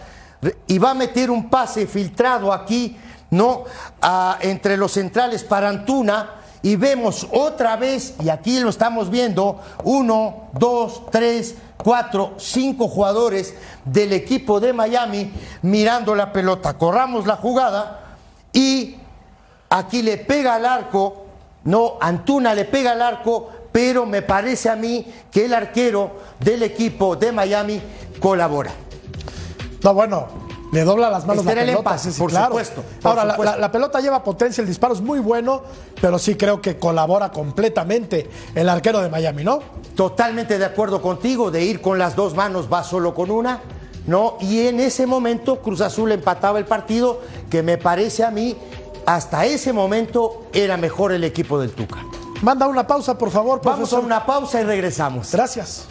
y va a meter un pase filtrado aquí, ¿no? A- entre los centrales para Antuna y vemos otra vez, y aquí lo estamos viendo, uno, dos, tres, cuatro, cinco jugadores del equipo de Miami mirando la pelota. Corramos la jugada y aquí le pega al arco, no, Antuna le pega al arco, pero me parece a mí que el arquero del equipo de Miami colabora. No, bueno, le dobla las manos Este la era el pelota, empate, sí, por claro. supuesto, por Ahora, la- supuesto. La, la pelota lleva potencia, el disparo es muy bueno, pero sí creo que colabora completamente el arquero de Miami, ¿no? Totalmente de acuerdo contigo, de ir con las dos manos, va solo con una, ¿no? Y en ese momento Cruz Azul empataba el partido, que me parece a mí, hasta ese momento era mejor el equipo del Tuca. Manda una pausa, por favor, Vamos a profesor. una pausa y regresamos. Gracias.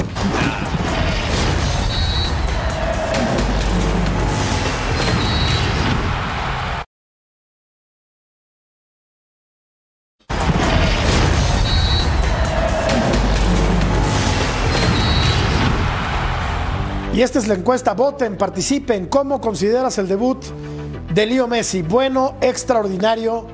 Y esta es la encuesta. Voten, participen. ¿Cómo consideras el debut de Leo Messi? ¿Bueno, extraordinario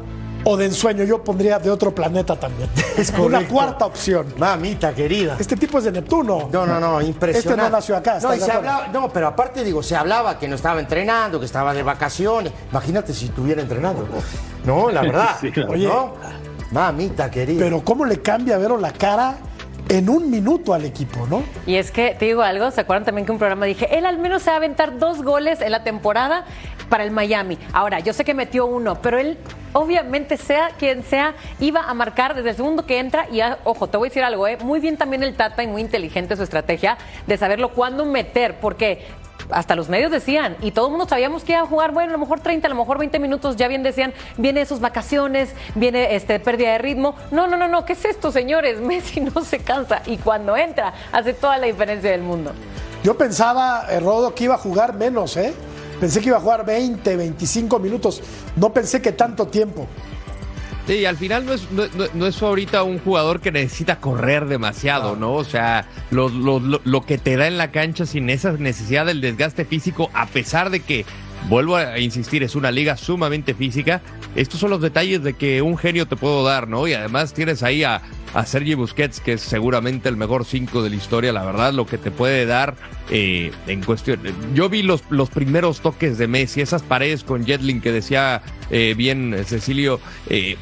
o de ensueño? Yo pondría de otro planeta también. Es Una correcto. cuarta opción. Mamita querida. Este tipo es de Neptuno. No, no, no, impresionante. Este no nació acá. No, ¿estás y se hablaba- no, pero aparte digo, se hablaba que no estaba entrenando, que estaba de vacaciones. Imagínate si estuviera entrenando. No, la verdad. Sí, claro. Oye. ¿no? Mamita querida. Pero cómo le cambia a Vero la cara en un minuto al equipo, ¿no? Y es que te digo algo, ¿se acuerdan también que un programa dije, él al menos se va a aventar dos goles en la temporada? para el Miami. Ahora, yo sé que metió uno, pero él obviamente sea quien sea, iba a marcar desde el segundo que entra y ojo, te voy a decir algo, ¿eh? muy bien también el Tata y muy inteligente su estrategia de saberlo cuándo meter, porque hasta los medios decían, y todo el mundo sabíamos que iba a jugar, bueno, a lo mejor 30, a lo mejor 20 minutos, ya bien decían, viene sus vacaciones, viene este pérdida de ritmo. No, no, no, no, ¿qué es esto, señores? Messi no se cansa y cuando entra hace toda la diferencia del mundo. Yo pensaba, eh, Rodo, que iba a jugar menos, ¿eh? Pensé que iba a jugar 20, 25 minutos. No pensé que tanto tiempo. Sí, al final no es, no, no- es ahorita un jugador que necesita correr demasiado, ¿no? O sea, lo, lo- lo- lo que te da en la cancha sin esa necesidad del desgaste físico, a pesar de que, vuelvo a insistir, es una liga sumamente física, estos son los detalles de que un genio te puedo dar, ¿no? Y además tienes ahí a, a Sergi Busquets, que es seguramente el mejor cinco de la historia, la verdad, lo que te puede dar eh, en cuestión. Yo vi los, los primeros toques de Messi, esas paredes con Jetlin que decía eh, bien eh, Cecilio, eh,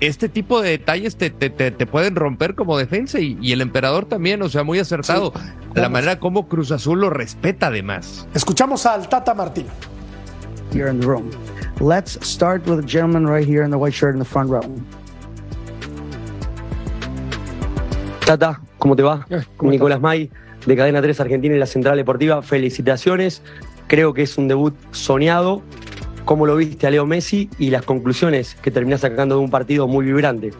este tipo de detalles te, te- te- te pueden romper como defensa y, y el emperador también, o sea, muy acertado. La manera como Cruz Azul lo respeta además. Escuchamos al Tata Martino. here in the room. Let's start with the gentleman right here in the white shirt in the front row. Tata, ¿cómo te va? Nicolás May, de Cadena 3 Argentina y la Central Deportiva. Felicitaciones. Creo que es un debut soñado. ¿Cómo lo viste a Leo Messi y las conclusiones que terminás sacando de un partido muy vibrante?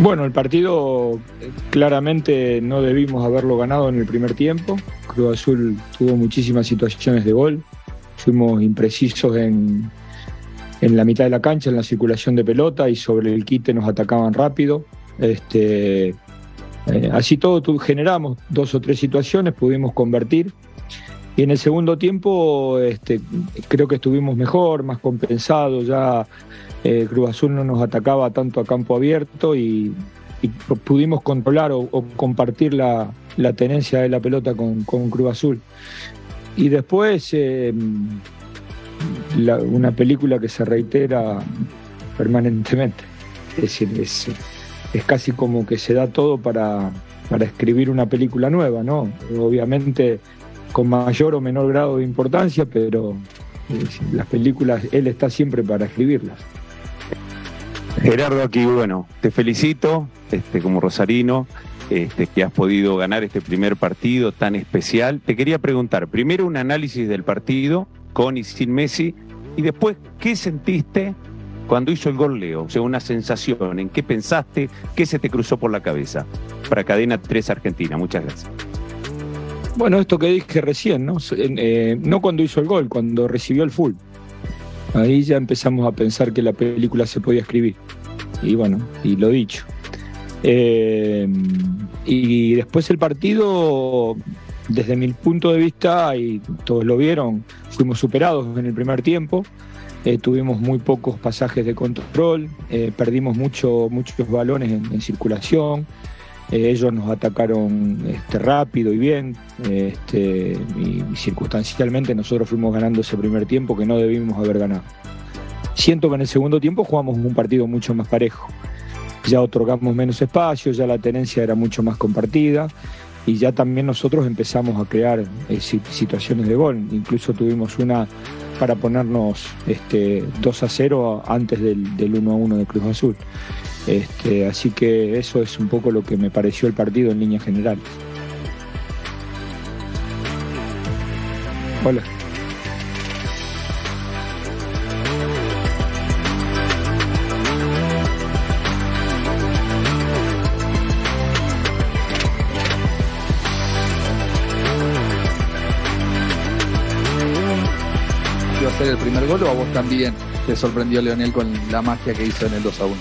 Bueno, el partido eh, claramente no debimos haberlo ganado en el primer tiempo. Cruz Azul tuvo muchísimas situaciones de gol. Fuimos imprecisos en, en la mitad de la cancha, en la circulación de pelota y sobre el quite nos atacaban rápido. Este, eh, así todo generamos dos o tres situaciones, pudimos convertir. Y en el segundo tiempo este, creo que estuvimos mejor, más compensados, ya eh, Cruz Azul no nos atacaba tanto a campo abierto y, y pu- pudimos controlar o, compartir la, tenencia de la pelota con, Cruz Azul. Y después eh, una película que se reitera permanentemente. Es decir, es, es casi como que se da todo para, para escribir una película nueva, ¿no? Obviamente con mayor o menor grado de importancia, pero eh, las películas, él está siempre para escribirlas. Gerardo, aquí, bueno, te felicito este, como rosarino, este, que has podido ganar este primer partido tan especial. Te quería preguntar, primero un análisis del partido con y sin Messi, y después, ¿qué sentiste cuando hizo el gol Leo? Sea, una sensación, ¿en qué pensaste? ¿Qué se te cruzó por la cabeza? Para Cadena 3 Argentina, muchas gracias. Bueno, esto que dije recién, ¿no? Eh, no cuando hizo el gol, cuando recibió el full. Ahí ya empezamos a pensar que la película se podía escribir. Y bueno, y lo dicho. Eh, y después el partido, desde mi punto de vista, y todos lo vieron, fuimos superados en el primer tiempo. Eh, tuvimos muy pocos pasajes de control, eh, perdimos mucho, muchos balones en, circulación. Eh, ellos nos atacaron este, rápido y bien, este, y, circunstancialmente nosotros fuimos ganando ese primer tiempo que no debimos haber ganado. Siento que en el segundo tiempo jugamos un partido mucho más parejo. Ya otorgamos menos espacio, ya la tenencia era mucho más compartida y ya también nosotros empezamos a crear si- situaciones de gol. Incluso tuvimos una para ponernos este, 2 a 0 antes del, del 1 a 1 de Cruz Azul. Este, así que eso es un poco lo que me pareció el partido en línea general. Hola. Ser el primer gol o a vos también te sorprendió Leonel con la magia que hizo en el 2 a 1?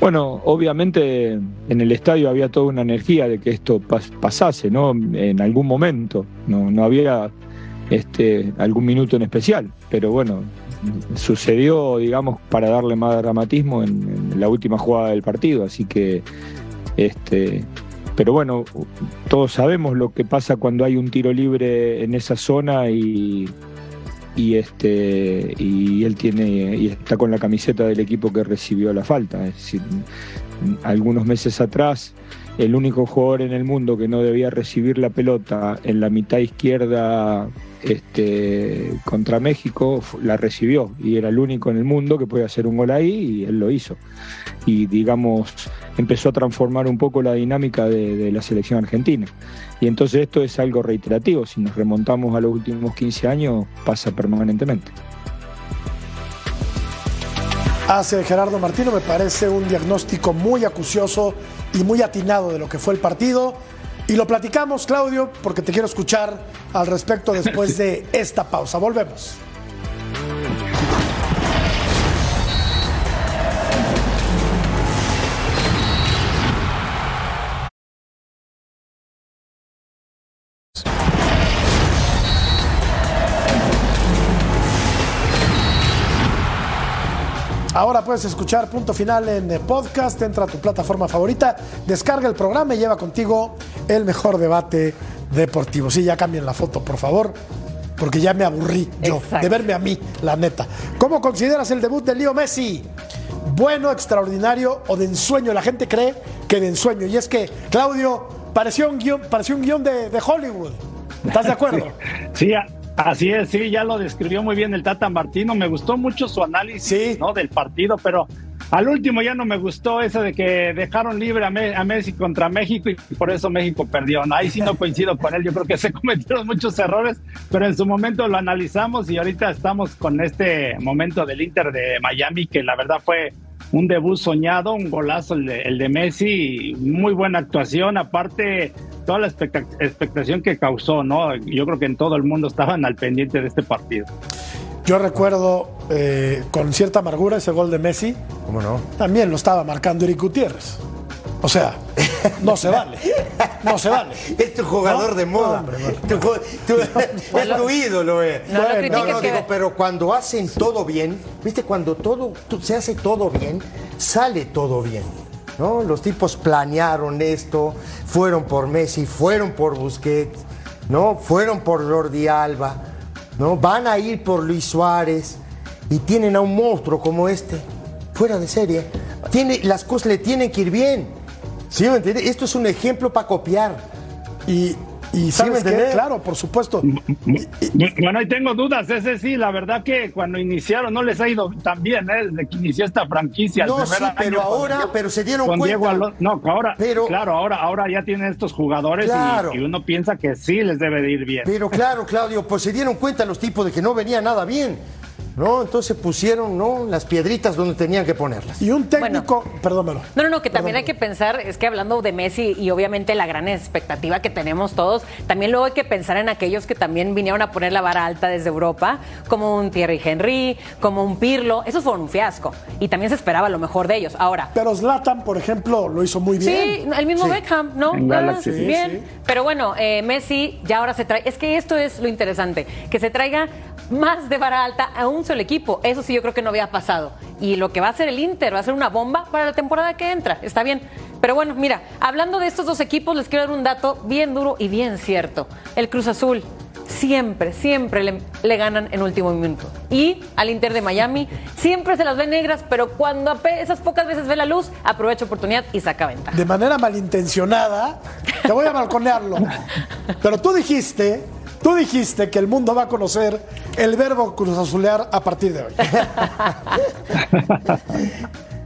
Bueno, obviamente en el estadio había toda una energía de que esto pas- pasase, ¿no? En algún momento. No, no había este, algún minuto en especial, pero bueno, sucedió, digamos, para darle más dramatismo en, en la última jugada del partido, así que, este, pero bueno, todos sabemos lo que pasa cuando hay un tiro libre en esa zona y, y este y él tiene y está con la camiseta del equipo que recibió la falta. Es decir, algunos meses atrás el único jugador en el mundo que no debía recibir la pelota en la mitad izquierda este, contra México la recibió y era el único en el mundo que podía hacer un gol ahí y él lo hizo. Y digamos, empezó a transformar un poco la dinámica de, de la selección argentina. Y entonces esto es algo reiterativo, si nos remontamos a los últimos 15 años pasa permanentemente. Hace Gerardo Martino, me parece un diagnóstico muy acucioso y muy atinado de lo que fue el partido. Y lo platicamos, Claudio, porque te quiero escuchar al respecto después de esta pausa. Volvemos. Ahora puedes escuchar punto final en eh, podcast, entra a tu plataforma favorita, descarga el programa y lleva contigo el mejor debate deportivo. Sí, ya cambien la foto, por favor, porque ya me aburrí yo Exacto. de verme a mí, la neta. ¿Cómo consideras el debut de Leo Messi? ¿Bueno, extraordinario o de ensueño? La gente cree que de ensueño. Y es que, Claudio, pareció un guion, pareció un guion de, de Hollywood. ¿Estás de acuerdo? Sí, a- así es, sí, ya lo describió muy bien el Tata Martino. Me gustó mucho su análisis ¿no? del partido, pero al último ya no me gustó eso de que dejaron libre a, Me- a Messi contra México y por eso México perdió. ¿no? Ahí sí no coincido con él, yo creo que se cometieron muchos errores, pero en su momento lo analizamos y ahorita estamos con este momento del Inter de Miami que la verdad fue un debut soñado, un golazo el de, el de Messi, muy buena actuación, aparte toda la expecta- expectación que causó, ¿no? Yo creo que en todo el mundo estaban al pendiente de este partido. Yo recuerdo eh, con cierta amargura ese gol de Messi. ¿Cómo no? También lo estaba marcando Eric Gutiérrez. O sea, no se vale. No se vale. Es tu jugador No, de moda. hombre, bueno. Tu es tu ídolo, eh. No lo Bueno, no, que- digo, pero cuando hacen todo bien, viste, cuando todo tú- se hace todo bien, sale todo bien. ¿no? Los tipos planearon esto, fueron por Messi, fueron por Busquets, ¿no? Fueron por Jordi Alba, ¿no? Van a ir por Luis Suárez y tienen a un monstruo como este, fuera de serie. Tiene, las cosas le tienen que ir bien. ¿Sí me entiendes? Esto es un ejemplo para copiar. Y, y ¿Sí ¿sabes entiendes? Claro, por supuesto. Bueno, ahí tengo dudas, ese sí, la verdad que cuando iniciaron no les ha ido tan bien, ¿eh? Desde que inició esta franquicia. No, sí, pero ahora, Diego- pero se dieron con cuenta. Diego Alonso. No, ahora, Pero- claro, ahora, ahora ya tienen estos jugadores y- y, uno piensa que sí les debe de ir bien. Pero claro, Claudio, pues se dieron cuenta los tipos de que no venía nada bien. ¿No? Entonces pusieron, ¿no? Las piedritas donde tenían que ponerlas. Y un técnico, perdónmelo. No, no, no, que también hay que pensar, es que hablando de Messi y obviamente la gran expectativa que tenemos todos, también luego hay que pensar en aquellos que también vinieron a poner la vara alta desde Europa, como un Thierry Henry, como un Pirlo, esos fueron un fiasco y también se esperaba lo mejor de ellos. Ahora, Pero Zlatan, por ejemplo, lo hizo muy bien. Sí, el mismo Sí. Beckham, ¿no? Ah. Sí, bien. sí. Pero bueno, eh, Messi ya ahora se trae. Es que esto es lo interesante, que se traiga más de vara alta a un solo equipo. Eso sí, yo creo que no había pasado. Y lo que va a hacer el Inter va a ser una bomba para la temporada que entra. Está bien. Pero bueno, mira, hablando de estos dos equipos, les quiero dar un dato bien duro y bien cierto. El Cruz Azul. Siempre, siempre le, le ganan en último minuto. Y al Inter de Miami siempre se las ve negras, pero cuando esas pocas veces ve la luz, aprovecha oportunidad y saca ventaja. De manera malintencionada, te voy a balconearlo. Pero tú dijiste, tú dijiste que el mundo va a conocer el verbo cruzazulear a partir de hoy.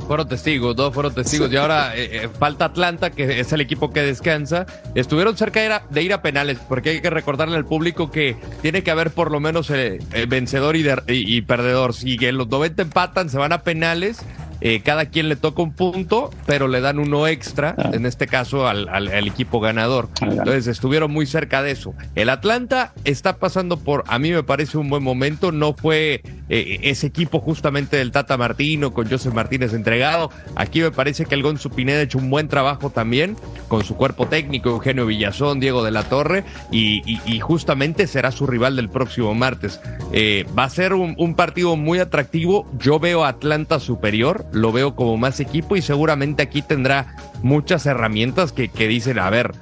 Fueron testigos, dos fueron testigos. Y ahora eh, eh, falta Atlanta, que es el equipo que descansa. Estuvieron cerca de ir, a, penales, porque hay que recordarle al público que tiene que haber por lo menos eh, eh, vencedor y, de- y- y perdedor. Si los 90 empatan, se van a penales. Eh, cada quien le toca un punto, pero le dan uno extra, en este caso al, al- al equipo ganador. Entonces estuvieron muy cerca de eso. El Atlanta está pasando por, a mí me parece un buen momento, no fue eh, ese equipo justamente del Tata Martino con Joseph Martínez entregado. Aquí me parece que el Gonzo Pineda ha hecho un buen trabajo también con su cuerpo técnico, Eugenio Villazón, Diego de la Torre, y, y- y justamente será su rival del próximo martes. Eh, va a ser un, un partido muy atractivo. Yo veo a Atlanta superior, lo veo como más equipo y seguramente aquí tendrá muchas herramientas que, que dicen, a ver,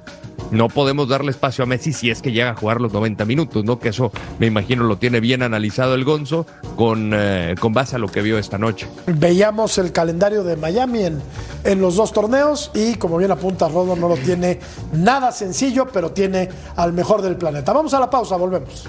no podemos darle espacio a Messi si es que llega a jugar los 90 minutos, ¿no? Que eso me imagino lo tiene bien analizado el Gonzo con, eh, con base a lo que vio esta noche. Veíamos el calendario de Miami en, en los dos torneos y como bien apunta Rodo, no lo tiene nada sencillo, pero tiene al mejor del planeta. Vamos a la pausa, volvemos.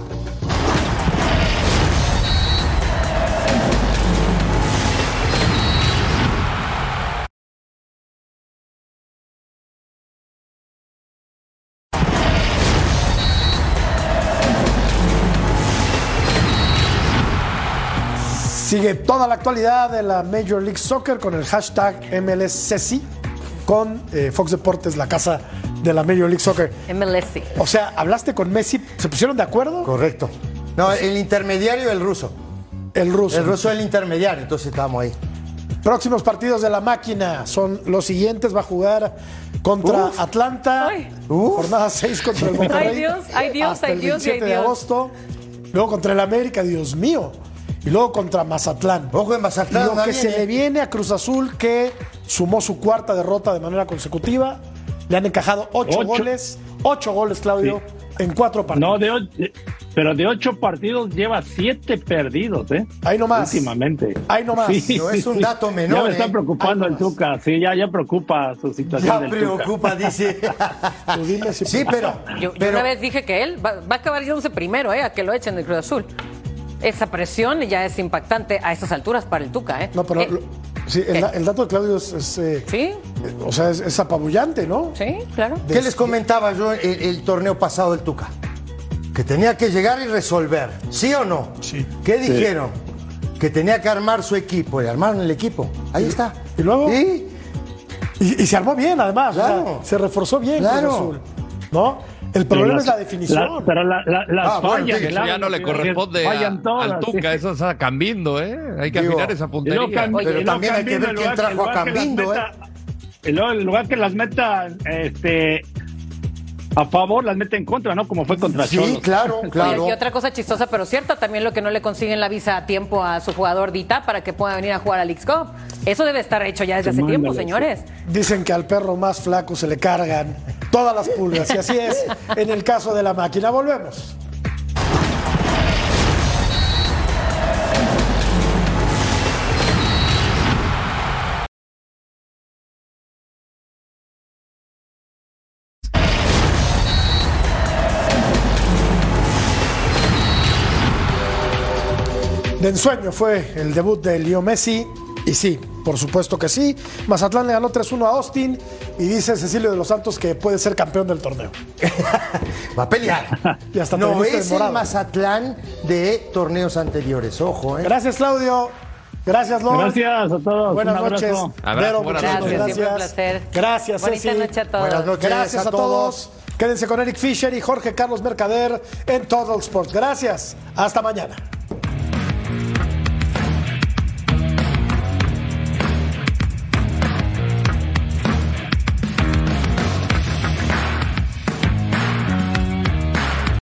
Sigue toda la actualidad de la Major League Soccer con el hashtag MLSCC con eh, Fox Deportes, la casa de la Major League Soccer. MLS. O sea, ¿hablaste con Messi? ¿Se pusieron de acuerdo? Correcto. No, el intermediario, el ruso. El ruso. El ruso es el intermediario, entonces estábamos ahí. Próximos partidos de la máquina son los siguientes. Va a jugar contra Uf. Atlanta. Ay. Jornada 6 contra el Monterrey. Ay, Dios, ay, Dios, hasta ay, el Dios, ay, 27 de agosto. Luego contra el América, Dios mío. Y luego contra Mazatlán. Ojo en Mazatlán. Lo que se ¿eh? le viene a Cruz Azul, que sumó su cuarta derrota de manera consecutiva. Le han encajado ocho, Ocho. goles. Ocho goles, Claudio, en cuatro partidos. No, de ocho, pero de ocho partidos lleva siete perdidos, ¿eh? Ahí nomás. Últimamente. Ahí nomás. No es un dato menor, Ya me está ¿eh? preocupando el Tuca. Sí, ya, ya preocupa su situación. Ya del preocupa, dice. Sí, pero. Yo, una vez dije que él va, va a acabar yéndose primero, ¿eh? A que lo echen del Cruz Azul. Esa presión ya es impactante a estas alturas para el Tuca, ¿eh? No, pero lo- sí, el, el dato de Claudio es, es, eh, Sí, o sea, es, es apabullante, ¿no? sí, claro. ¿Qué les comentaba yo el, el torneo pasado del Tuca? Que tenía que llegar y resolver. ¿Sí o no? Sí. ¿Qué dijeron? Que tenía que armar su equipo. Y armaron el equipo. Ahí está. ¿Y luego? ¿Y? Y, y se armó bien, además. o sea, Claro. se reforzó bien Claro. Azul. ¿No? El Pero problema es la definición. la- pero la- la- las Ah, bueno, fallas Eso ya no le corresponde a- fallan todas, al Tuca, sí. eso es a Cambindo, ¿eh? Hay que Digo, afinar esa puntería. Pero luego también hay que ver quién lugar- trajo a que las Cambindo, ¿eh? meta- luego en lugar que las meta este, a favor, las mete en contra, ¿no? Como fue contra Sí, Cholos. claro, claro. Oye, y otra cosa chistosa pero cierta, también lo que no le consiguen la visa a tiempo a su jugador Dita para que pueda venir a jugar al X-Cup. Eso debe estar hecho ya desde hace tiempo, señores. Dicen que al perro más flaco se le cargan todas las pulgas. Y así es en el caso de la máquina. Volvemos. De ensueño fue el debut de Leo Messi. Y sí, por supuesto que sí. Mazatlán le ganó 3-1 a Austin. Y dice Cecilio de los Santos que puede ser campeón del torneo. Va a pelear. Y hasta no es el Mazatlán de torneos anteriores. Ojo, ¿eh? Gracias, Claudio. Gracias, Lord. Gracias a todos. Buenas noches. Abrazo, Vero, buenas noches. Siempre un gracias. placer. Gracias, Ceci. noche a todos. Buenas noches Gracias a, todos. Quédense con Eric Fisher y Jorge Carlos Mercader en Total Sports. Gracias. Hasta mañana.